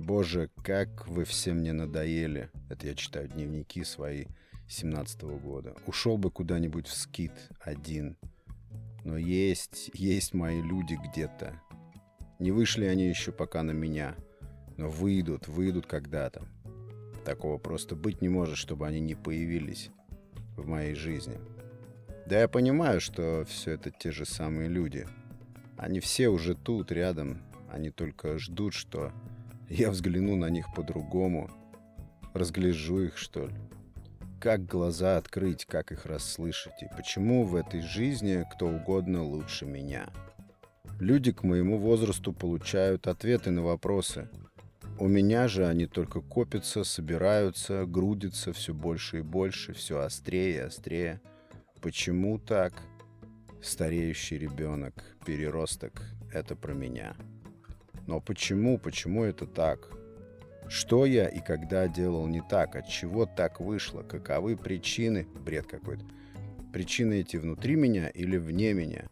Боже, как вы все мне надоели. Это я читаю дневники свои 17 -го года. Ушел бы куда-нибудь в скит один. Но есть, есть мои люди где-то. Не вышли они еще пока на меня. Но выйдут, выйдут когда-то. Такого просто быть не может, чтобы они не появились в моей жизни. Да я понимаю, что все это те же самые люди. Они все уже тут, рядом. Они только ждут, что я взгляну на них по-другому. Разгляжу их, что ли. Как глаза открыть, как их расслышать, и почему в этой жизни кто угодно лучше меня. Люди к моему возрасту получают ответы на вопросы. У меня же они только копятся, собираются, грудятся все больше и больше, все острее и острее. Почему так? Стареющий ребенок, переросток — это про меня. Но почему, почему это так? Что я и когда делал не так? От чего так вышло? Каковы причины? Бред какой-то. Причины эти внутри меня или вне меня?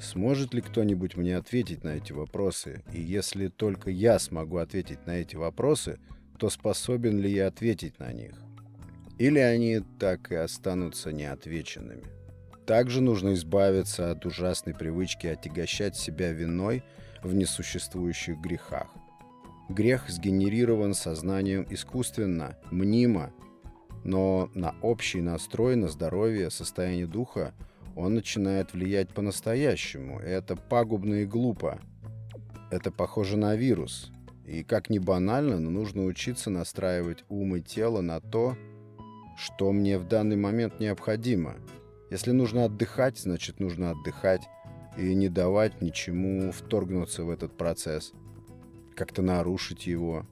Сможет ли кто-нибудь мне ответить на эти вопросы? И если только я смогу ответить на эти вопросы, то способен ли я ответить на них? Или они так и останутся неотвеченными? Также нужно избавиться от ужасной привычки отягощать себя виной в несуществующих грехах. Грех сгенерирован сознанием искусственно, мнимо, но на общий настрой, на здоровье, состояние духа он начинает влиять по-настоящему. Это пагубно и глупо. Это похоже на вирус. И как ни банально, но нужно учиться настраивать ум и тело на то, что мне в данный момент необходимо. Если нужно отдыхать, значит нужно отдыхать и не давать ничему вторгнуться в этот процесс, как-то нарушить его.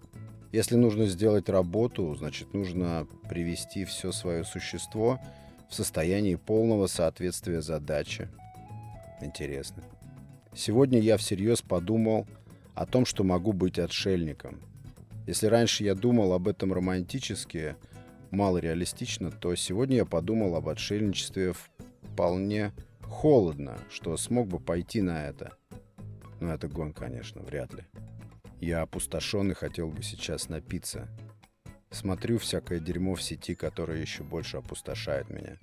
Если нужно сделать работу, значит нужно привести все свое существо в состоянии полного соответствия задаче. Интересно. Сегодня я всерьез подумал о том, что могу быть отшельником. Если раньше я думал об этом романтически, мало реалистично, то сегодня я подумал об отшельничестве вполне холодно, что смог бы пойти на это. Но это гон, конечно, вряд ли. Я опустошен и хотел бы сейчас напиться. Смотрю всякое дерьмо в сети, которое еще больше опустошает меня.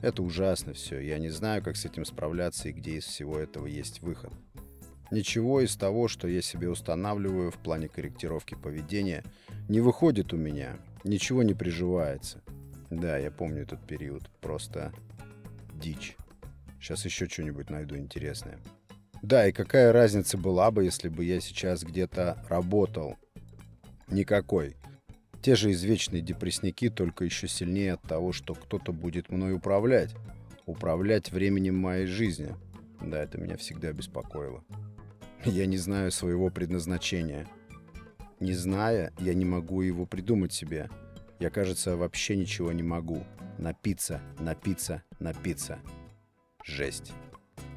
Это ужасно все. Я не знаю, как с этим справляться и где из всего этого есть выход. Ничего из того, что я себе устанавливаю в плане корректировки поведения, не выходит у меня. Ничего не приживается. Да, я помню этот период. Просто дичь. Сейчас еще что-нибудь найду интересное. Да, и какая разница была бы, если бы я сейчас где-то работал? Никакой. Те же извечные депрессники, только еще сильнее от того, что кто-то будет мной управлять. Управлять временем моей жизни. Да, это меня всегда беспокоило. Я не знаю своего предназначения. Не зная, я не могу его придумать себе. Я, кажется, вообще ничего не могу. Напиться, напиться, напиться. Жесть.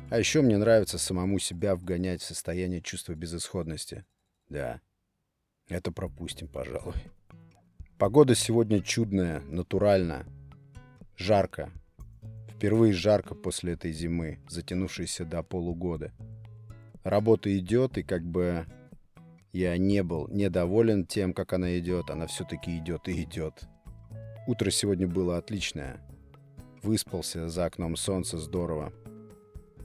А еще мне нравится самому себя вгонять в состояние чувства безысходности. Да, это пропустим, пожалуй. Погода сегодня чудная, натуральная. Жарко. Впервые жарко после этой зимы, затянувшейся до полугода. Работа идет, и как бы я не был недоволен тем, как она идет, она все-таки идет и идет. Утро сегодня было отличное. Выспался, за окном солнце здорово.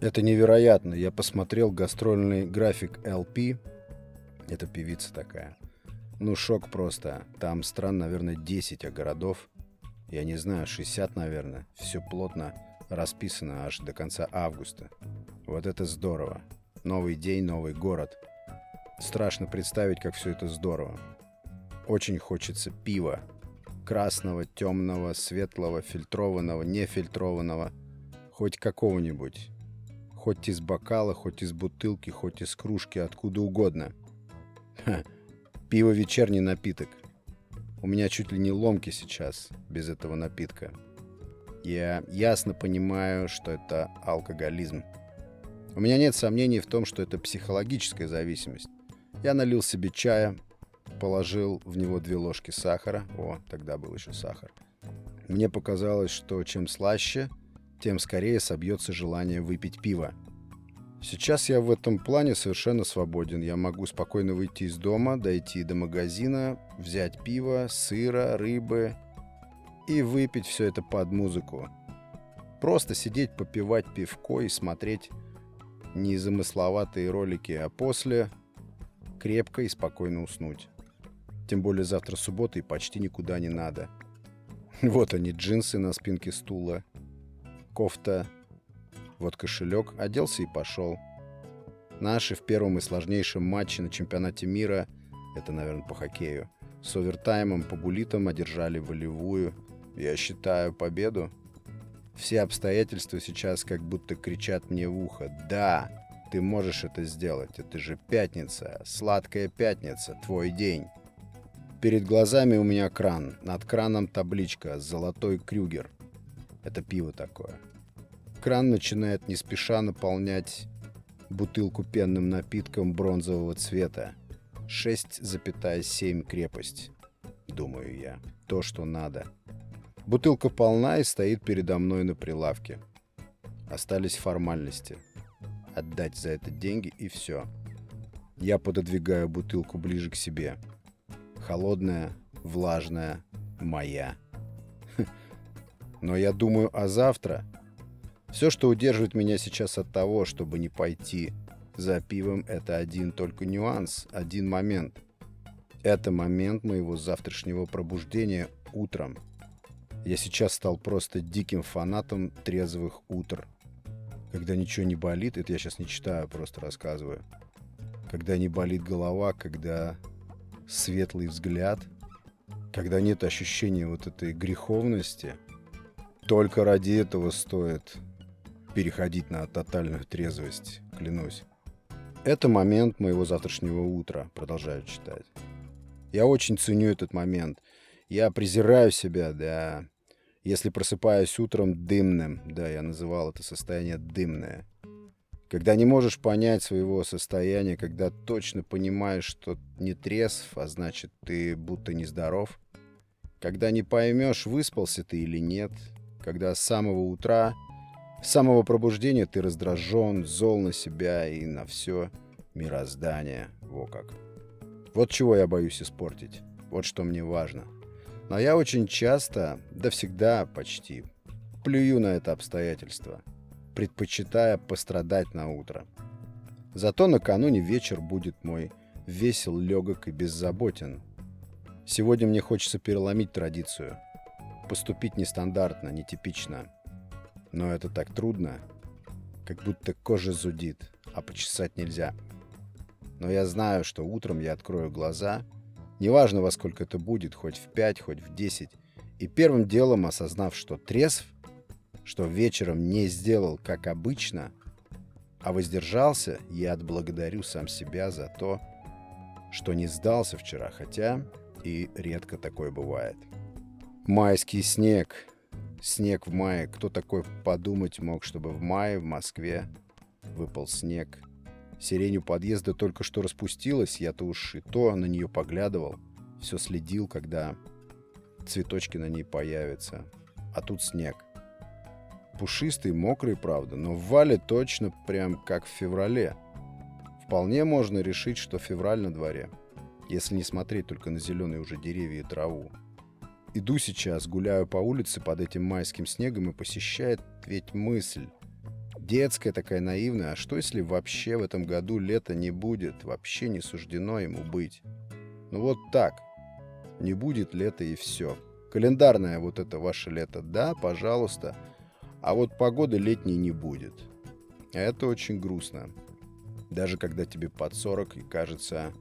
Это невероятно. Я посмотрел гастрольный график LP. Это певица такая. Ну, шок просто. Там стран, наверное, 10, а городов, я не знаю, 60, наверное. Все плотно расписано аж до конца августа. Вот это здорово. Новый день, новый город. Страшно представить, как все это здорово. Очень хочется пива. Красного, темного, светлого, фильтрованного, нефильтрованного. Хоть какого-нибудь. Хоть из бокала, хоть из бутылки, хоть из кружки, откуда угодно. Ха, пиво вечерний напиток. У меня чуть ли не ломки сейчас без этого напитка. Я ясно понимаю, что это алкоголизм. У меня нет сомнений в том, что это психологическая зависимость. Я налил себе чая, положил в него две ложки сахара. О, тогда был еще сахар. Мне показалось, что чем слаще, тем скорее собьется желание выпить пиво. Сейчас я в этом плане совершенно свободен. Я могу спокойно выйти из дома, дойти до магазина, взять пиво, сыра, рыбы и выпить все это под музыку. Просто сидеть, попивать пивко и смотреть незамысловатые ролики, а после крепко и спокойно уснуть. Тем более завтра суббота и почти никуда не надо. Вот они, джинсы на спинке стула, кофта, вот кошелек, оделся и пошел. Наши в первом и сложнейшем матче на чемпионате мира, это, наверное, по хоккею, с овертаймом по булитам одержали волевую, я считаю, победу. Все обстоятельства сейчас как будто кричат мне в ухо. Да, ты можешь это сделать. Это же пятница, сладкая пятница, твой день. Перед глазами у меня кран. Над краном табличка «Золотой Крюгер». Это пиво такое. Кран начинает не спеша наполнять бутылку пенным напитком бронзового цвета. 6,7 крепость. Думаю я. То, что надо. Бутылка полна и стоит передо мной на прилавке. Остались формальности. Отдать за это деньги и все. Я пододвигаю бутылку ближе к себе. Холодная, влажная, моя. Но я думаю о завтра. Все, что удерживает меня сейчас от того, чтобы не пойти за пивом, это один только нюанс, один момент. Это момент моего завтрашнего пробуждения утром – я сейчас стал просто диким фанатом трезвых утр. Когда ничего не болит, это я сейчас не читаю, просто рассказываю. Когда не болит голова, когда светлый взгляд, когда нет ощущения вот этой греховности, только ради этого стоит переходить на тотальную трезвость, клянусь. Это момент моего завтрашнего утра, продолжаю читать. Я очень ценю этот момент. Я презираю себя, да, если просыпаюсь утром дымным, да, я называл это состояние дымное, когда не можешь понять своего состояния, когда точно понимаешь, что не трезв, а значит, ты будто нездоров, когда не поймешь, выспался ты или нет, когда с самого утра, с самого пробуждения ты раздражен, зол на себя и на все мироздание. Во как. Вот чего я боюсь испортить. Вот что мне важно. Но я очень часто, да всегда почти, плюю на это обстоятельство, предпочитая пострадать на утро. Зато накануне вечер будет мой весел, легок и беззаботен. Сегодня мне хочется переломить традицию, поступить нестандартно, нетипично. Но это так трудно, как будто кожа зудит, а почесать нельзя. Но я знаю, что утром я открою глаза — Неважно, во сколько это будет, хоть в 5, хоть в 10. И первым делом, осознав, что трезв, что вечером не сделал, как обычно, а воздержался, я отблагодарю сам себя за то, что не сдался вчера, хотя и редко такое бывает. Майский снег. Снег в мае. Кто такой подумать мог, чтобы в мае в Москве выпал снег – Сирень у подъезда только что распустилась, я-то уж и то на нее поглядывал. Все следил, когда цветочки на ней появятся. А тут снег. Пушистый, мокрый, правда, но в Вале точно прям как в феврале. Вполне можно решить, что февраль на дворе, если не смотреть только на зеленые уже деревья и траву. Иду сейчас, гуляю по улице под этим майским снегом и посещает ведь мысль, детская такая наивная, а что если вообще в этом году лета не будет, вообще не суждено ему быть? Ну вот так, не будет лета и все. Календарное вот это ваше лето, да, пожалуйста, а вот погоды летней не будет. А это очень грустно. Даже когда тебе под 40 и кажется,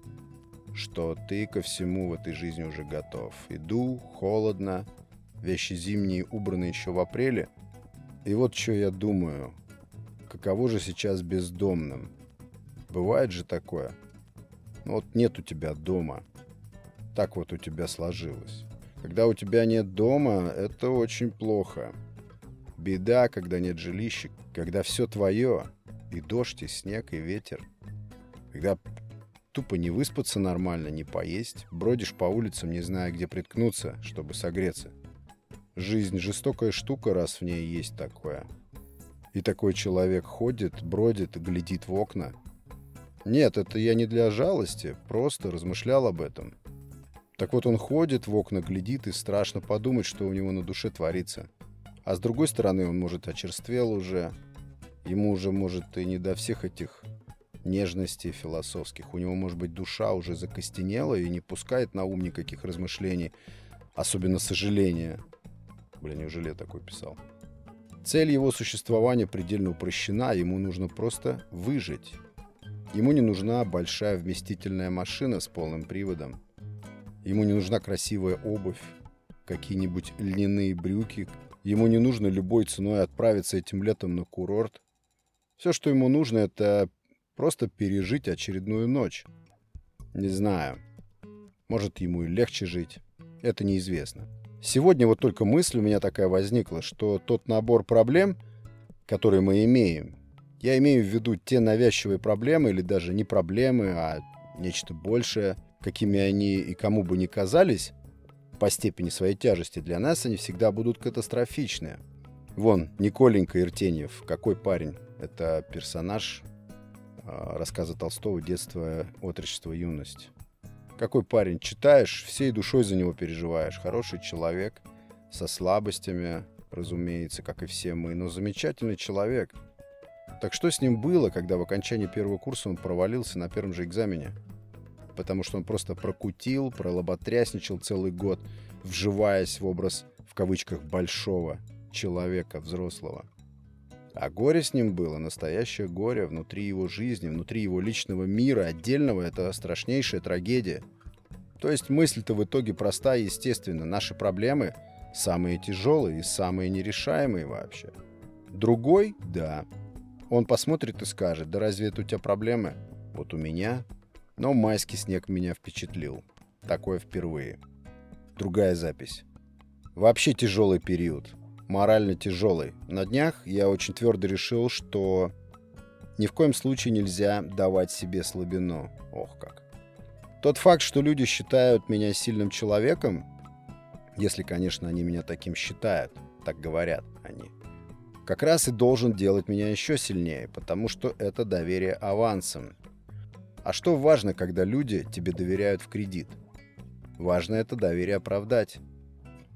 что ты ко всему в этой жизни уже готов. Иду, холодно, вещи зимние убраны еще в апреле. И вот что я думаю – каково же сейчас бездомным? Бывает же такое. Ну вот нет у тебя дома. Так вот у тебя сложилось. Когда у тебя нет дома, это очень плохо. Беда, когда нет жилища, когда все твое. И дождь, и снег, и ветер. Когда тупо не выспаться нормально, не поесть, бродишь по улицам, не зная, где приткнуться, чтобы согреться. Жизнь жестокая штука, раз в ней есть такое. И такой человек ходит, бродит, глядит в окна. Нет, это я не для жалости, просто размышлял об этом. Так вот он ходит в окна, глядит, и страшно подумать, что у него на душе творится. А с другой стороны, он, может, очерствел уже. Ему уже, может, и не до всех этих нежностей философских. У него, может быть, душа уже закостенела и не пускает на ум никаких размышлений, особенно сожаления. Блин, неужели я такой писал? Цель его существования предельно упрощена, ему нужно просто выжить. Ему не нужна большая вместительная машина с полным приводом. Ему не нужна красивая обувь, какие-нибудь льняные брюки. Ему не нужно любой ценой отправиться этим летом на курорт. Все, что ему нужно, это просто пережить очередную ночь. Не знаю. Может, ему и легче жить. Это неизвестно. Сегодня вот только мысль у меня такая возникла, что тот набор проблем, которые мы имеем, я имею в виду те навязчивые проблемы, или даже не проблемы, а нечто большее, какими они и кому бы ни казались, по степени своей тяжести для нас они всегда будут катастрофичны. Вон, Николенька Иртеньев, какой парень. Это персонаж а, рассказа Толстого «Детство, отрочество, юность». Какой парень, читаешь, всей душой за него переживаешь. Хороший человек, со слабостями, разумеется, как и все мы, но замечательный человек. Так что с ним было, когда в окончании первого курса он провалился на первом же экзамене? Потому что он просто прокутил, пролоботрясничал целый год, вживаясь в образ, в кавычках, большого человека, взрослого. А горе с ним было, настоящее горе внутри его жизни, внутри его личного мира, отдельного, это страшнейшая трагедия. То есть мысль-то в итоге простая и естественна. Наши проблемы самые тяжелые и самые нерешаемые вообще. Другой – да. Он посмотрит и скажет, да разве это у тебя проблемы? Вот у меня. Но майский снег меня впечатлил. Такое впервые. Другая запись. Вообще тяжелый период морально тяжелый. На днях я очень твердо решил, что ни в коем случае нельзя давать себе слабину. Ох как. Тот факт, что люди считают меня сильным человеком, если, конечно, они меня таким считают, так говорят они, как раз и должен делать меня еще сильнее, потому что это доверие авансом. А что важно, когда люди тебе доверяют в кредит? Важно это доверие оправдать.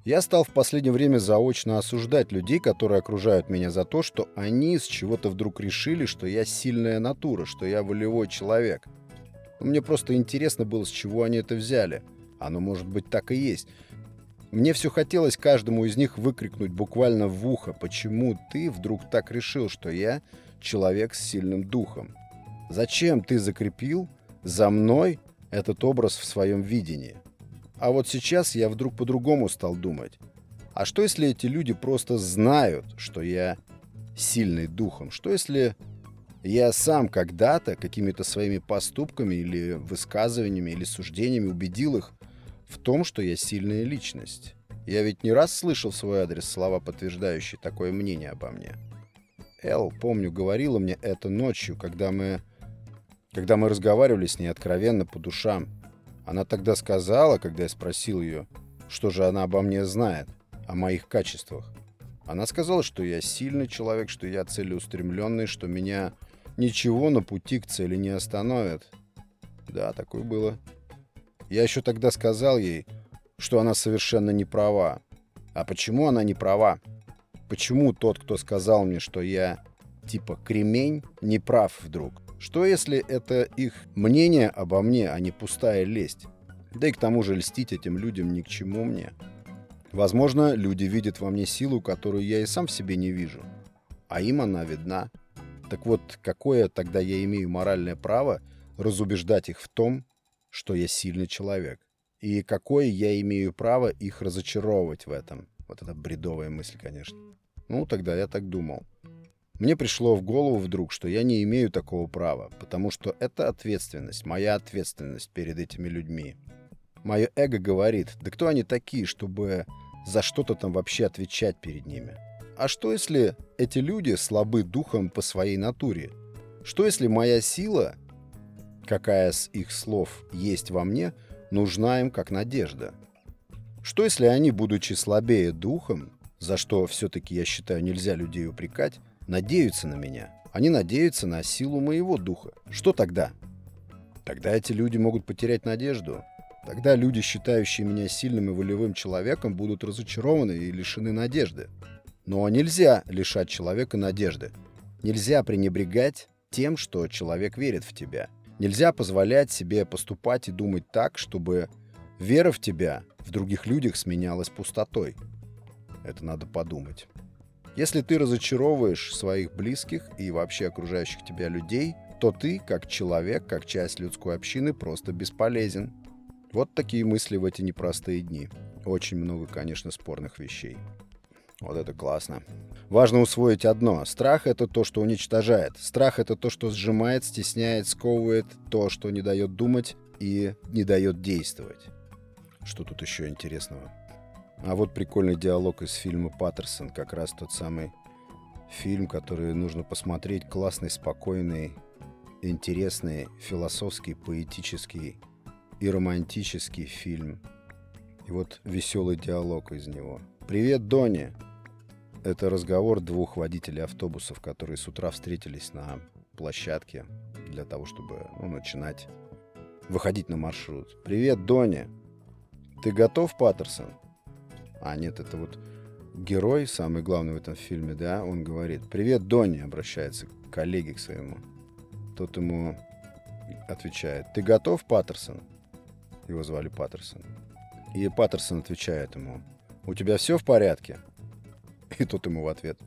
Я стал в последнее время заочно осуждать людей, которые окружают меня за то, что они с чего-то вдруг решили, что я сильная натура, что я волевой человек. Мне просто интересно было, с чего они это взяли. Оно, может быть, так и есть. Мне все хотелось каждому из них выкрикнуть буквально в ухо, почему ты вдруг так решил, что я человек с сильным духом. Зачем ты закрепил за мной этот образ в своем видении? А вот сейчас я вдруг по-другому стал думать. А что если эти люди просто знают, что я сильный духом? Что если я сам когда-то какими-то своими поступками или высказываниями или суждениями убедил их в том, что я сильная личность? Я ведь не раз слышал в свой адрес слова, подтверждающие такое мнение обо мне. Эл, помню, говорила мне это ночью, когда мы, когда мы разговаривали с ней откровенно по душам. Она тогда сказала, когда я спросил ее, что же она обо мне знает, о моих качествах. Она сказала, что я сильный человек, что я целеустремленный, что меня ничего на пути к цели не остановит. Да, такое было. Я еще тогда сказал ей, что она совершенно не права. А почему она не права? Почему тот, кто сказал мне, что я типа кремень, не прав вдруг? Что если это их мнение обо мне, а не пустая лесть? Да и к тому же льстить этим людям ни к чему мне. Возможно, люди видят во мне силу, которую я и сам в себе не вижу. А им она видна. Так вот, какое тогда я имею моральное право разубеждать их в том, что я сильный человек? И какое я имею право их разочаровывать в этом? Вот это бредовая мысль, конечно. Ну, тогда я так думал. Мне пришло в голову вдруг, что я не имею такого права, потому что это ответственность, моя ответственность перед этими людьми. Мое эго говорит, да кто они такие, чтобы за что-то там вообще отвечать перед ними? А что если эти люди слабы духом по своей натуре? Что если моя сила, какая с их слов есть во мне, нужна им как надежда? Что если они, будучи слабее духом, за что все-таки, я считаю, нельзя людей упрекать, надеются на меня. Они надеются на силу моего духа. Что тогда? Тогда эти люди могут потерять надежду. Тогда люди, считающие меня сильным и волевым человеком, будут разочарованы и лишены надежды. Но нельзя лишать человека надежды. Нельзя пренебрегать тем, что человек верит в тебя. Нельзя позволять себе поступать и думать так, чтобы вера в тебя в других людях сменялась пустотой. Это надо подумать. Если ты разочаровываешь своих близких и вообще окружающих тебя людей, то ты, как человек, как часть людской общины, просто бесполезен. Вот такие мысли в эти непростые дни. Очень много, конечно, спорных вещей. Вот это классно. Важно усвоить одно. Страх — это то, что уничтожает. Страх — это то, что сжимает, стесняет, сковывает, то, что не дает думать и не дает действовать. Что тут еще интересного? А вот прикольный диалог из фильма «Паттерсон». Как раз тот самый фильм, который нужно посмотреть. Классный, спокойный, интересный, философский, поэтический и романтический фильм. И вот веселый диалог из него. «Привет, Доня!» Это разговор двух водителей автобусов, которые с утра встретились на площадке для того, чтобы ну, начинать выходить на маршрут. «Привет, Доня! Ты готов, Паттерсон?» А нет, это вот герой, самый главный в этом фильме, да, он говорит «Привет, Доня!» обращается к коллеге к своему. Тот ему отвечает «Ты готов, Паттерсон?» Его звали Паттерсон. И Паттерсон отвечает ему «У тебя все в порядке?» И тот ему в ответ.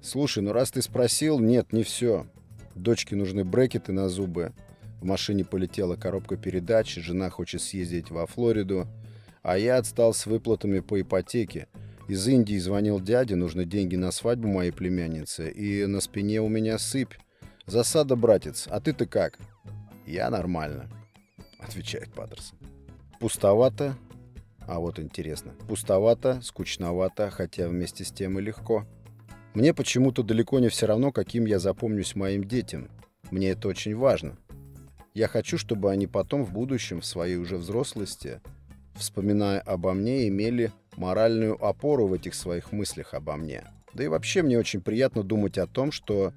«Слушай, ну раз ты спросил, нет, не все. Дочке нужны брекеты на зубы. В машине полетела коробка передач, жена хочет съездить во Флориду, а я отстал с выплатами по ипотеке. Из Индии звонил дядя, нужны деньги на свадьбу моей племянницы, и на спине у меня сыпь. Засада, братец, а ты-то как?» «Я нормально», — отвечает Паттерсон. «Пустовато, а вот интересно. Пустовато, скучновато, хотя вместе с тем и легко. Мне почему-то далеко не все равно, каким я запомнюсь моим детям. Мне это очень важно. Я хочу, чтобы они потом в будущем, в своей уже взрослости, вспоминая обо мне, имели моральную опору в этих своих мыслях обо мне. Да и вообще мне очень приятно думать о том, что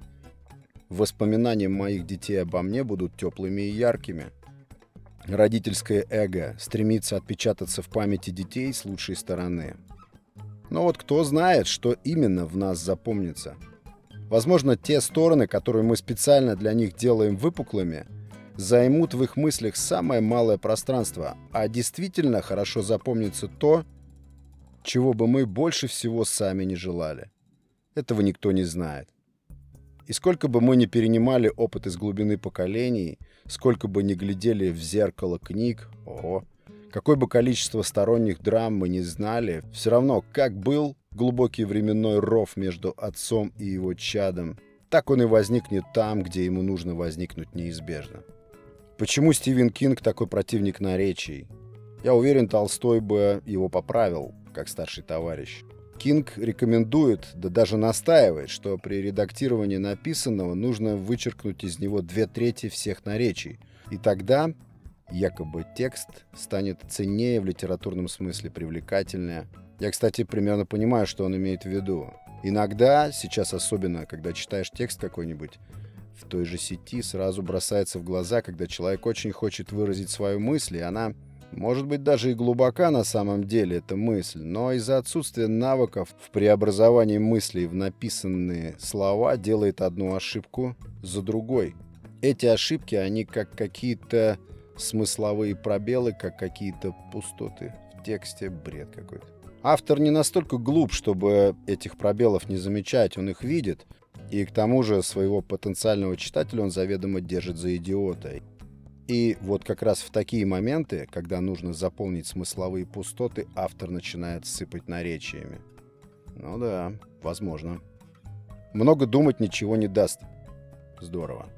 воспоминания моих детей обо мне будут теплыми и яркими – Родительское эго стремится отпечататься в памяти детей с лучшей стороны. Но вот кто знает, что именно в нас запомнится. Возможно, те стороны, которые мы специально для них делаем выпуклыми, займут в их мыслях самое малое пространство, а действительно хорошо запомнится то, чего бы мы больше всего сами не желали. Этого никто не знает. И сколько бы мы ни перенимали опыт из глубины поколений, сколько бы ни глядели в зеркало книг, ого, какое бы количество сторонних драм мы не знали, все равно, как был глубокий временной ров между отцом и его чадом, так он и возникнет там, где ему нужно возникнуть неизбежно. Почему Стивен Кинг такой противник наречий? Я уверен, Толстой бы его поправил, как старший товарищ. Кинг рекомендует, да даже настаивает, что при редактировании написанного нужно вычеркнуть из него две трети всех наречий. И тогда якобы текст станет ценнее в литературном смысле, привлекательнее. Я, кстати, примерно понимаю, что он имеет в виду. Иногда, сейчас особенно, когда читаешь текст какой-нибудь, в той же сети сразу бросается в глаза, когда человек очень хочет выразить свою мысль, и она может быть, даже и глубока на самом деле эта мысль, но из-за отсутствия навыков в преобразовании мыслей в написанные слова делает одну ошибку за другой. Эти ошибки, они как какие-то смысловые пробелы, как какие-то пустоты в тексте, бред какой-то. Автор не настолько глуп, чтобы этих пробелов не замечать, он их видит, и к тому же своего потенциального читателя он заведомо держит за идиота. И вот как раз в такие моменты, когда нужно заполнить смысловые пустоты, автор начинает сыпать наречиями. Ну да, возможно. Много думать ничего не даст. Здорово.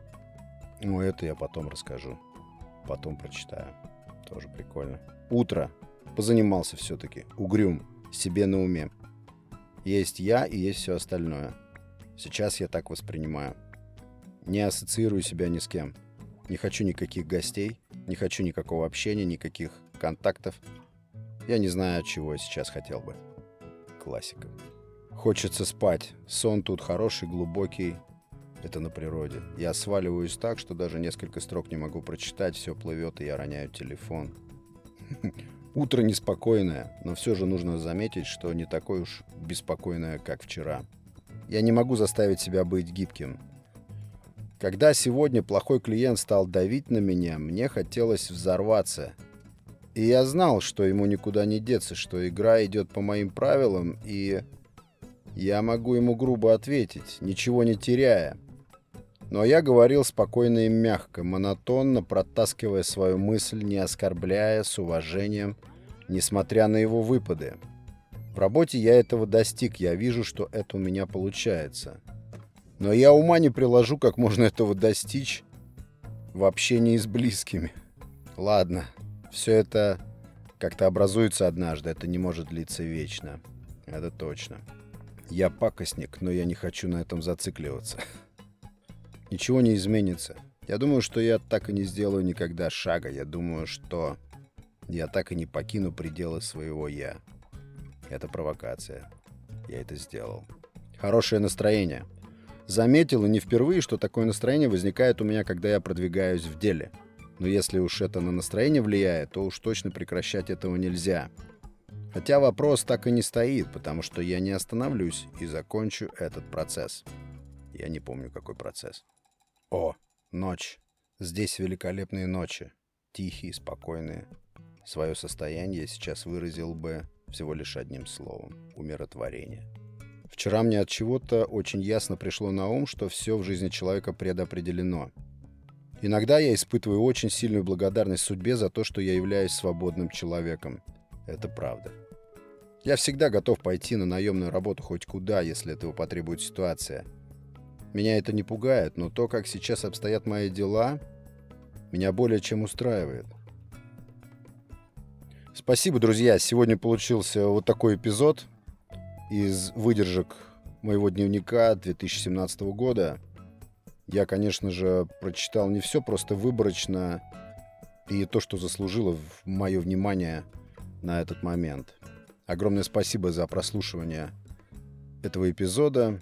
Ну, это я потом расскажу. Потом прочитаю. Тоже прикольно. Утро. Позанимался все-таки. Угрюм. Себе на уме. Есть я и есть все остальное. Сейчас я так воспринимаю. Не ассоциирую себя ни с кем. Не хочу никаких гостей, не хочу никакого общения, никаких контактов. Я не знаю, чего я сейчас хотел бы. Классика. Хочется спать. Сон тут хороший, глубокий. Это на природе. Я сваливаюсь так, что даже несколько строк не могу прочитать, все плывет, и я роняю телефон. Утро неспокойное, но все же нужно заметить, что не такое уж беспокойное, как вчера. Я не могу заставить себя быть гибким. Когда сегодня плохой клиент стал давить на меня, мне хотелось взорваться. И я знал, что ему никуда не деться, что игра идет по моим правилам, и я могу ему грубо ответить, ничего не теряя. Но я говорил спокойно и мягко, монотонно, протаскивая свою мысль, не оскорбляя, с уважением, несмотря на его выпады. В работе я этого достиг, я вижу, что это у меня получается. Но я ума не приложу, как можно этого достичь в общении с близкими. Ладно, все это как-то образуется однажды, это не может длиться вечно. Это точно. Я пакостник, но я не хочу на этом зацикливаться. Ничего не изменится. Я думаю, что я так и не сделаю никогда шага. Я думаю, что я так и не покину пределы своего «я». Это провокация. Я это сделал. Хорошее настроение. Заметил и не впервые, что такое настроение возникает у меня, когда я продвигаюсь в деле. Но если уж это на настроение влияет, то уж точно прекращать этого нельзя. Хотя вопрос так и не стоит, потому что я не остановлюсь и закончу этот процесс. Я не помню, какой процесс. О, ночь. Здесь великолепные ночи. Тихие, спокойные. Свое состояние я сейчас выразил бы всего лишь одним словом – умиротворение. Вчера мне от чего-то очень ясно пришло на ум, что все в жизни человека предопределено. Иногда я испытываю очень сильную благодарность судьбе за то, что я являюсь свободным человеком. Это правда. Я всегда готов пойти на наемную работу хоть куда, если этого потребует ситуация. Меня это не пугает, но то, как сейчас обстоят мои дела, меня более чем устраивает. Спасибо, друзья. Сегодня получился вот такой эпизод из выдержек моего дневника 2017 года. Я, конечно же, прочитал не все, просто выборочно и то, что заслужило мое внимание на этот момент. Огромное спасибо за прослушивание этого эпизода.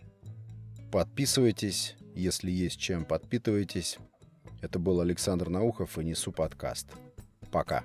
Подписывайтесь, если есть чем, подпитывайтесь. Это был Александр Наухов и Несу подкаст. Пока.